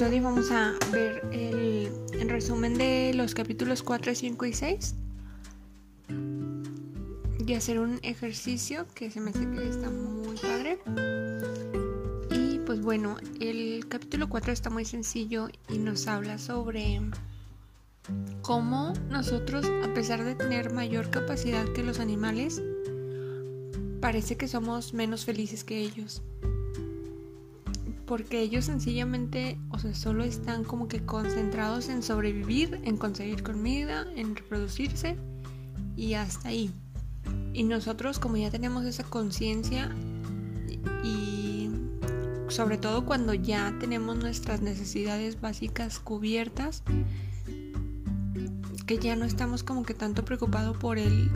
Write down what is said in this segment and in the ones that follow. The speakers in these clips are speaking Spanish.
episodio vamos a ver el, resumen de los capítulos 4, 5 y 6 y hacer un ejercicio que se me hace que está muy padre. Y pues bueno, el capítulo 4 está muy sencillo y nos habla sobre cómo nosotros, a pesar de tener mayor capacidad que los animales, parece que somos menos felices que ellos porque ellos sencillamente, o sea, solo están como que concentrados en sobrevivir, en conseguir comida, en reproducirse y hasta ahí. Y nosotros como ya tenemos esa conciencia y sobre todo cuando ya tenemos nuestras necesidades básicas cubiertas, que ya no estamos como que tanto preocupados por el,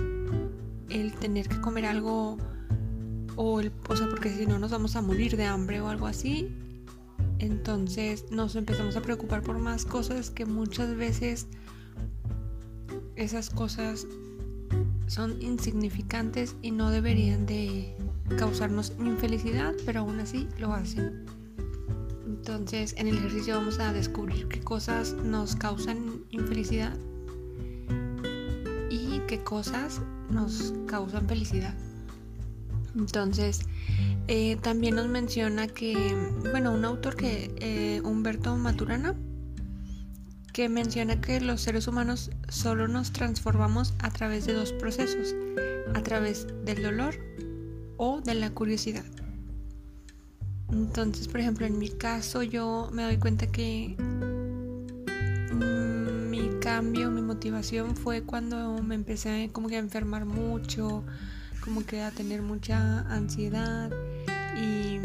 el tener que comer algo o, el, o sea, porque si no nos vamos a morir de hambre o algo así, entonces nos empezamos a preocupar por más cosas que muchas veces esas cosas son insignificantes y no deberían de causarnos infelicidad, pero aún así lo hacen. Entonces en el ejercicio vamos a descubrir qué cosas nos causan infelicidad y qué cosas nos causan felicidad. Entonces, eh, también nos menciona que, bueno, un autor que, eh, Humberto Maturana, que menciona que los seres humanos solo nos transformamos a través de dos procesos, a través del dolor o de la curiosidad. Entonces, por ejemplo, en mi caso yo me doy cuenta que mm, mi cambio, mi motivación fue cuando me empecé como que a enfermar mucho, como que a tener mucha ansiedad y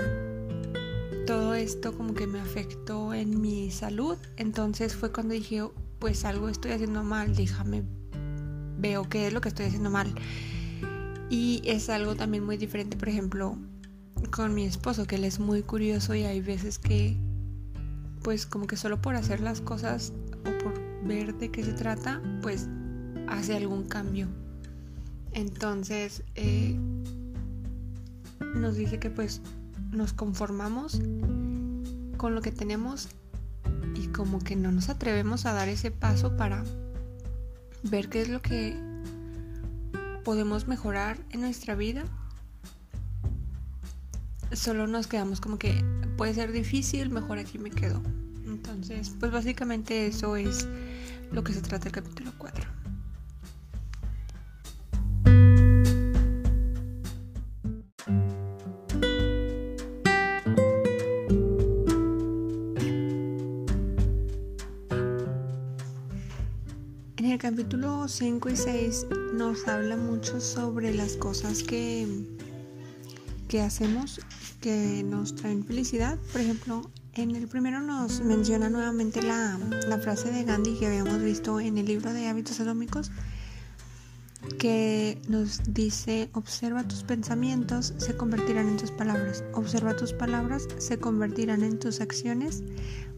todo esto como que me afectó en mi salud. Entonces fue cuando dije, pues algo estoy haciendo mal, déjame, veo qué es lo que estoy haciendo mal. Y es algo también muy diferente, por ejemplo, con mi esposo, que él es muy curioso y hay veces que, pues como que solo por hacer las cosas o por ver de qué se trata, pues hace algún cambio. Entonces, eh, nos dice que pues nos conformamos con lo que tenemos y como que no nos atrevemos a dar ese paso para ver qué es lo que podemos mejorar en nuestra vida. Solo nos quedamos como que puede ser difícil, mejor aquí me quedo. Entonces, pues básicamente eso es lo que se trata el capítulo 4. capítulo 5 y 6 nos habla mucho sobre las cosas que, que hacemos que nos traen felicidad. Por ejemplo, en el primero nos menciona nuevamente la, la frase de Gandhi que habíamos visto en el libro de hábitos atómicos que nos dice, observa tus pensamientos, se convertirán en tus palabras. Observa tus palabras, se convertirán en tus acciones.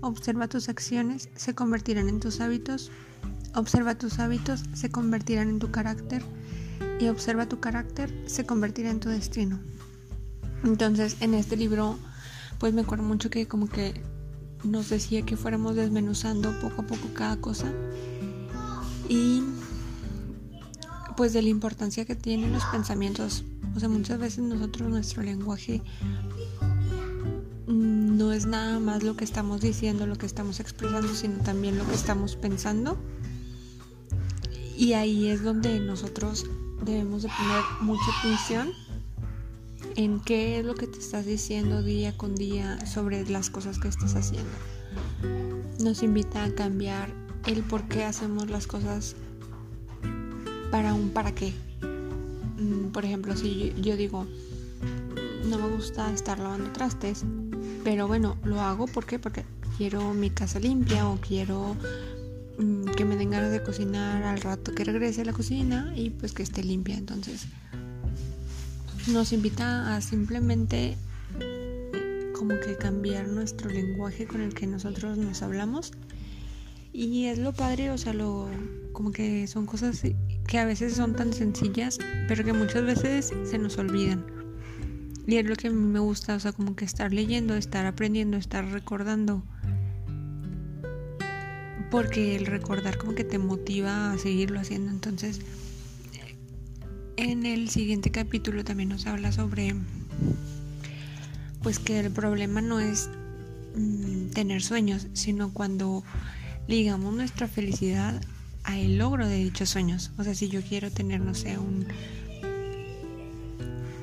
Observa tus acciones, se convertirán en tus hábitos. Observa tus hábitos, se convertirán en tu carácter y observa tu carácter, se convertirá en tu destino. Entonces, en este libro, pues me acuerdo mucho que como que nos decía que fuéramos desmenuzando poco a poco cada cosa y pues de la importancia que tienen los pensamientos. O sea, muchas veces nosotros nuestro lenguaje no es nada más lo que estamos diciendo, lo que estamos expresando, sino también lo que estamos pensando. Y ahí es donde nosotros debemos de poner mucha atención en qué es lo que te estás diciendo día con día sobre las cosas que estás haciendo. Nos invita a cambiar el por qué hacemos las cosas para un para qué. Mm, por ejemplo, si yo digo, no me gusta estar lavando trastes, pero bueno, lo hago ¿por porque quiero mi casa limpia o quiero que me den ganas de cocinar al rato que regrese a la cocina y pues que esté limpia. Entonces nos invita a simplemente como que cambiar nuestro lenguaje con el que nosotros nos hablamos. Y es lo padre, o sea, lo como que son cosas que a veces son tan sencillas, pero que muchas veces se nos olvidan. Y es lo que a mí me gusta, o sea, como que estar leyendo, estar aprendiendo, estar recordando porque el recordar como que te motiva a seguirlo haciendo. Entonces, en el siguiente capítulo también nos habla sobre pues que el problema no es mm, tener sueños, sino cuando ligamos nuestra felicidad a el logro de dichos sueños. O sea, si yo quiero tener, no sé, un,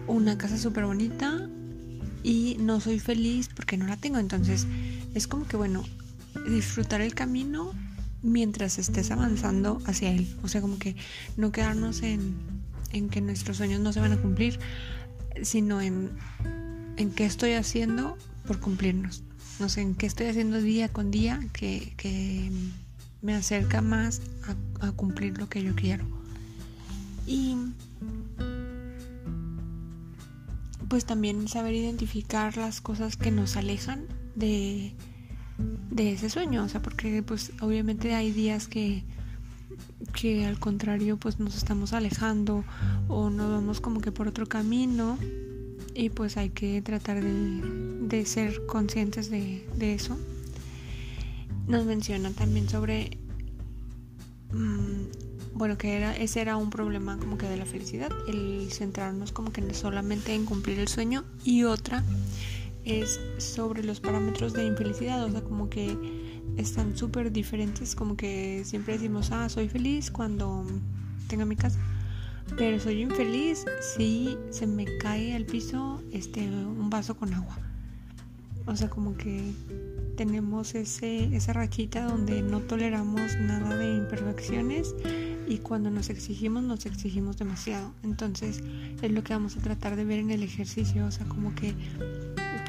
una casa súper bonita y no soy feliz porque no la tengo, entonces es como que, bueno, disfrutar el camino mientras estés avanzando hacia él. O sea, como que no quedarnos en, en que nuestros sueños no se van a cumplir, sino en en qué estoy haciendo por cumplirnos. No sé, en qué estoy haciendo día con día que, me acerca más a, cumplir lo que yo quiero. Y pues también saber identificar las cosas que nos alejan de, de ese sueño. O sea, porque pues obviamente hay días que, que al contrario pues nos estamos alejando o nos vamos como que por otro camino y pues hay que tratar de, ser conscientes de, eso. Nos menciona también sobre, mm, bueno, que era, ese era un problema como que de la felicidad, el centrarnos como que solamente en cumplir el sueño y otra es sobre los parámetros de infelicidad, o sea, como que están súper diferentes, como que siempre decimos, ah, soy feliz cuando tenga mi casa pero soy infeliz si se me cae al piso este un vaso con agua. O sea, como que tenemos ese, esa rachita donde no toleramos nada de imperfecciones y cuando nos exigimos nos exigimos demasiado. Entonces es lo que vamos a tratar de ver en el ejercicio, o sea, como que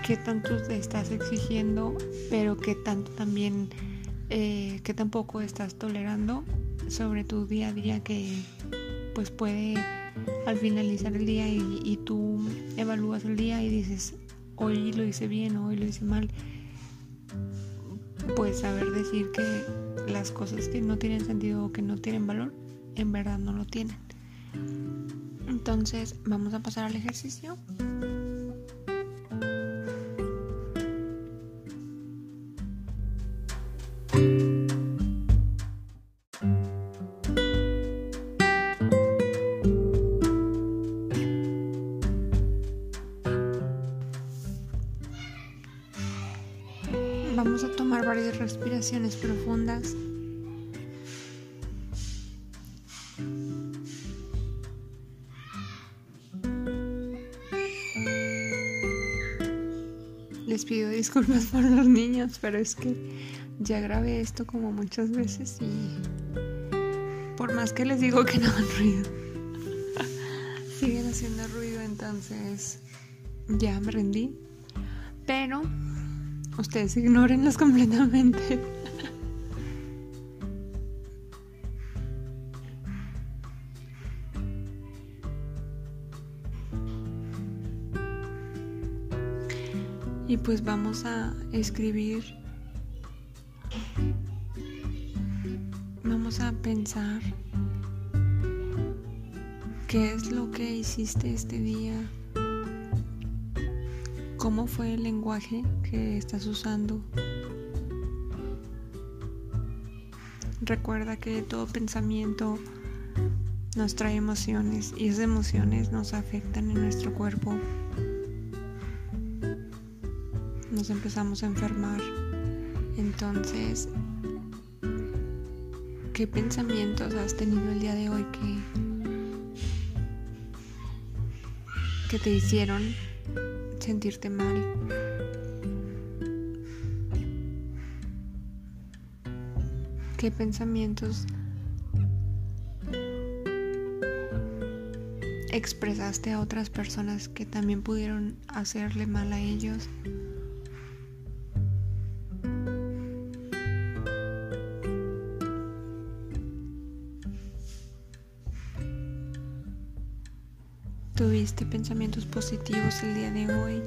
qué tanto te estás exigiendo, pero qué tanto también, eh, qué tampoco estás tolerando sobre tu día a día que pues puede al finalizar el día y, tú evalúas el día y dices, hoy lo hice bien hoy lo hice mal, pues saber decir que las cosas que no tienen sentido o que no tienen valor, en verdad no lo tienen. Entonces vamos a pasar al ejercicio. Vamos a tomar varias respiraciones profundas. Les pido disculpas por los niños, pero es que ya grabé esto como muchas veces y por más que les digo que no hagan ruido, siguen haciendo ruido, entonces ya me rendí. Pero Ustedes ignórenlos completamente. Y pues vamos a escribir. Vamos a pensar qué es lo que hiciste este día cómo fue el lenguaje que estás usando. Recuerda que todo pensamiento nos trae emociones y esas emociones nos afectan en nuestro cuerpo. Nos empezamos a enfermar. Entonces, ¿qué pensamientos has tenido el día de hoy que, que te hicieron sentirte mal. ¿Qué pensamientos expresaste a otras personas que también pudieron hacerle mal a ellos? Positivos el día de hoy.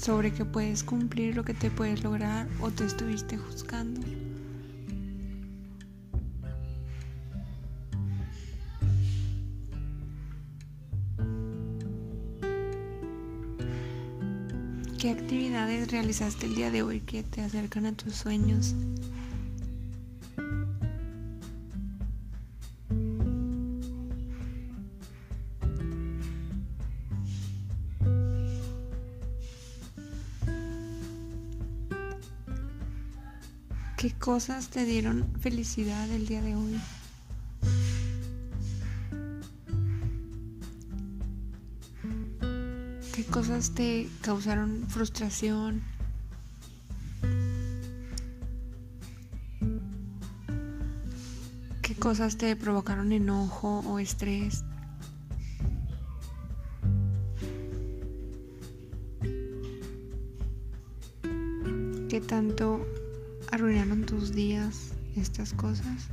Sobre que puedes cumplir lo que te puedes lograr o te estuviste juzgando. ¿Qué actividades realizaste el día de hoy que te acercan a tus sueños? ¿Qué cosas te dieron felicidad el día de hoy? ¿Qué cosas te causaron frustración? ¿Qué cosas te provocaron enojo o estrés? ¿Qué tanto arruinaron tus días estas cosas?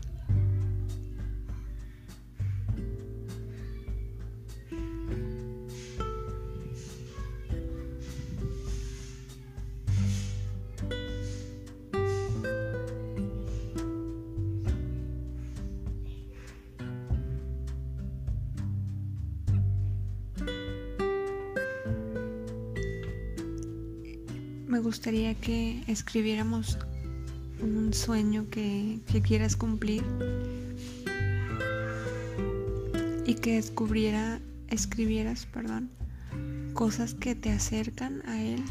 me gustaría que escribiéramos un sueño que, quieras cumplir y que descubriera, escribieras, perdón, cosas que te acercan a él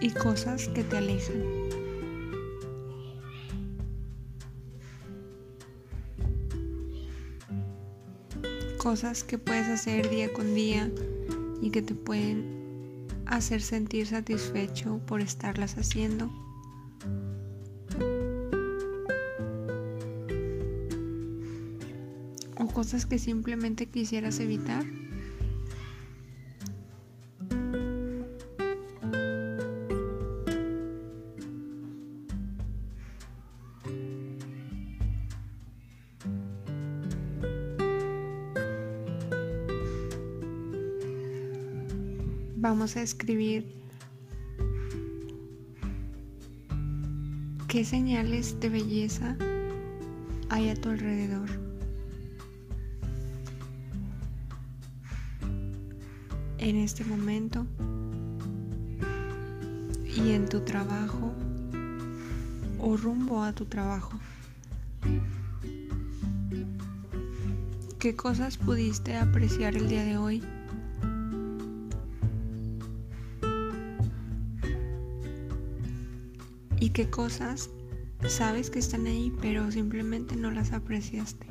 y cosas que te alejan. Cosas que puedes hacer día con día y que te pueden hacer sentir satisfecho por estarlas haciendo. Cosas que simplemente quisieras evitar? Vamos a escribir qué señales de belleza hay a tu alrededor. en este momento y en tu trabajo o rumbo a tu trabajo. ¿Qué cosas pudiste apreciar el día de hoy? ¿Y qué cosas sabes que están ahí pero simplemente no las apreciaste?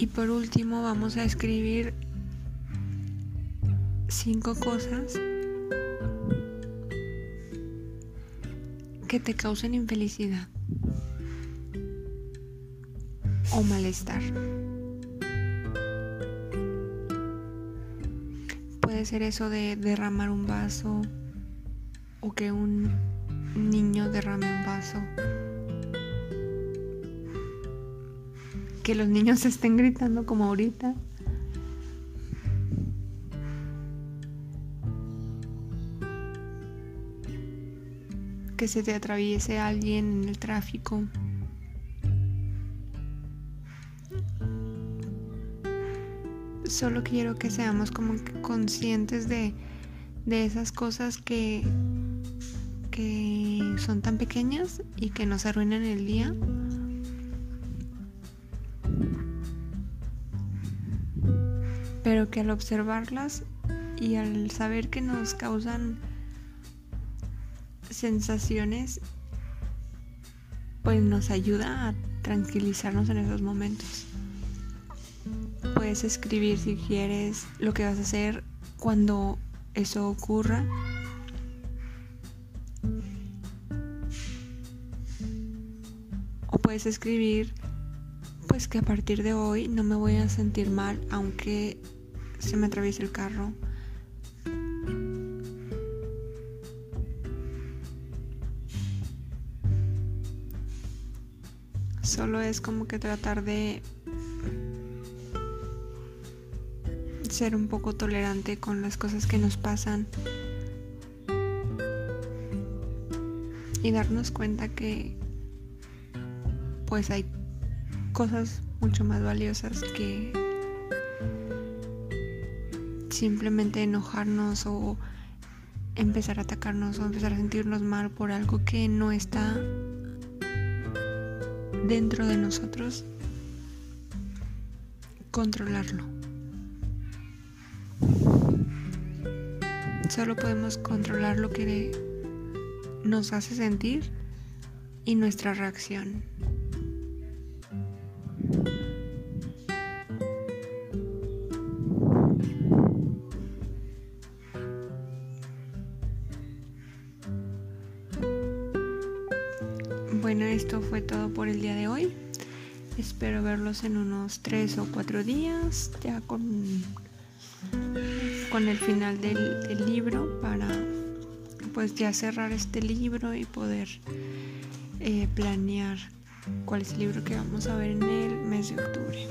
Y por último vamos a escribir cinco cosas que te causen infelicidad o malestar. Puede ser eso de derramar un vaso o que un niño derrame un vaso que los niños estén gritando como ahorita. Que se te atraviese alguien en el tráfico. Solo quiero que seamos como conscientes de, de esas cosas que, que son tan pequeñas y que nos arruinan el día. Pero que al observarlas y al saber que nos causan sensaciones, pues nos ayuda a tranquilizarnos en esos momentos. Puedes escribir si quieres lo que vas a hacer cuando eso ocurra. O puedes escribir pues que a partir de hoy no me voy a sentir mal aunque se me atraviesa el carro. Solo es como que tratar de ser un poco tolerante con las cosas que nos pasan y darnos cuenta que pues hay cosas mucho más valiosas que simplemente enojarnos o empezar a atacarnos o empezar a sentirnos mal por algo que no está dentro de nosotros, controlarlo. Solo podemos controlar lo que nos hace sentir y nuestra reacción. Bueno, esto fue todo por el día de hoy. Espero verlos en unos tres o cuatro días, ya con, con el final del, del libro para pues ya cerrar este libro y poder eh, planear cuál es el libro que vamos a ver en el mes de octubre.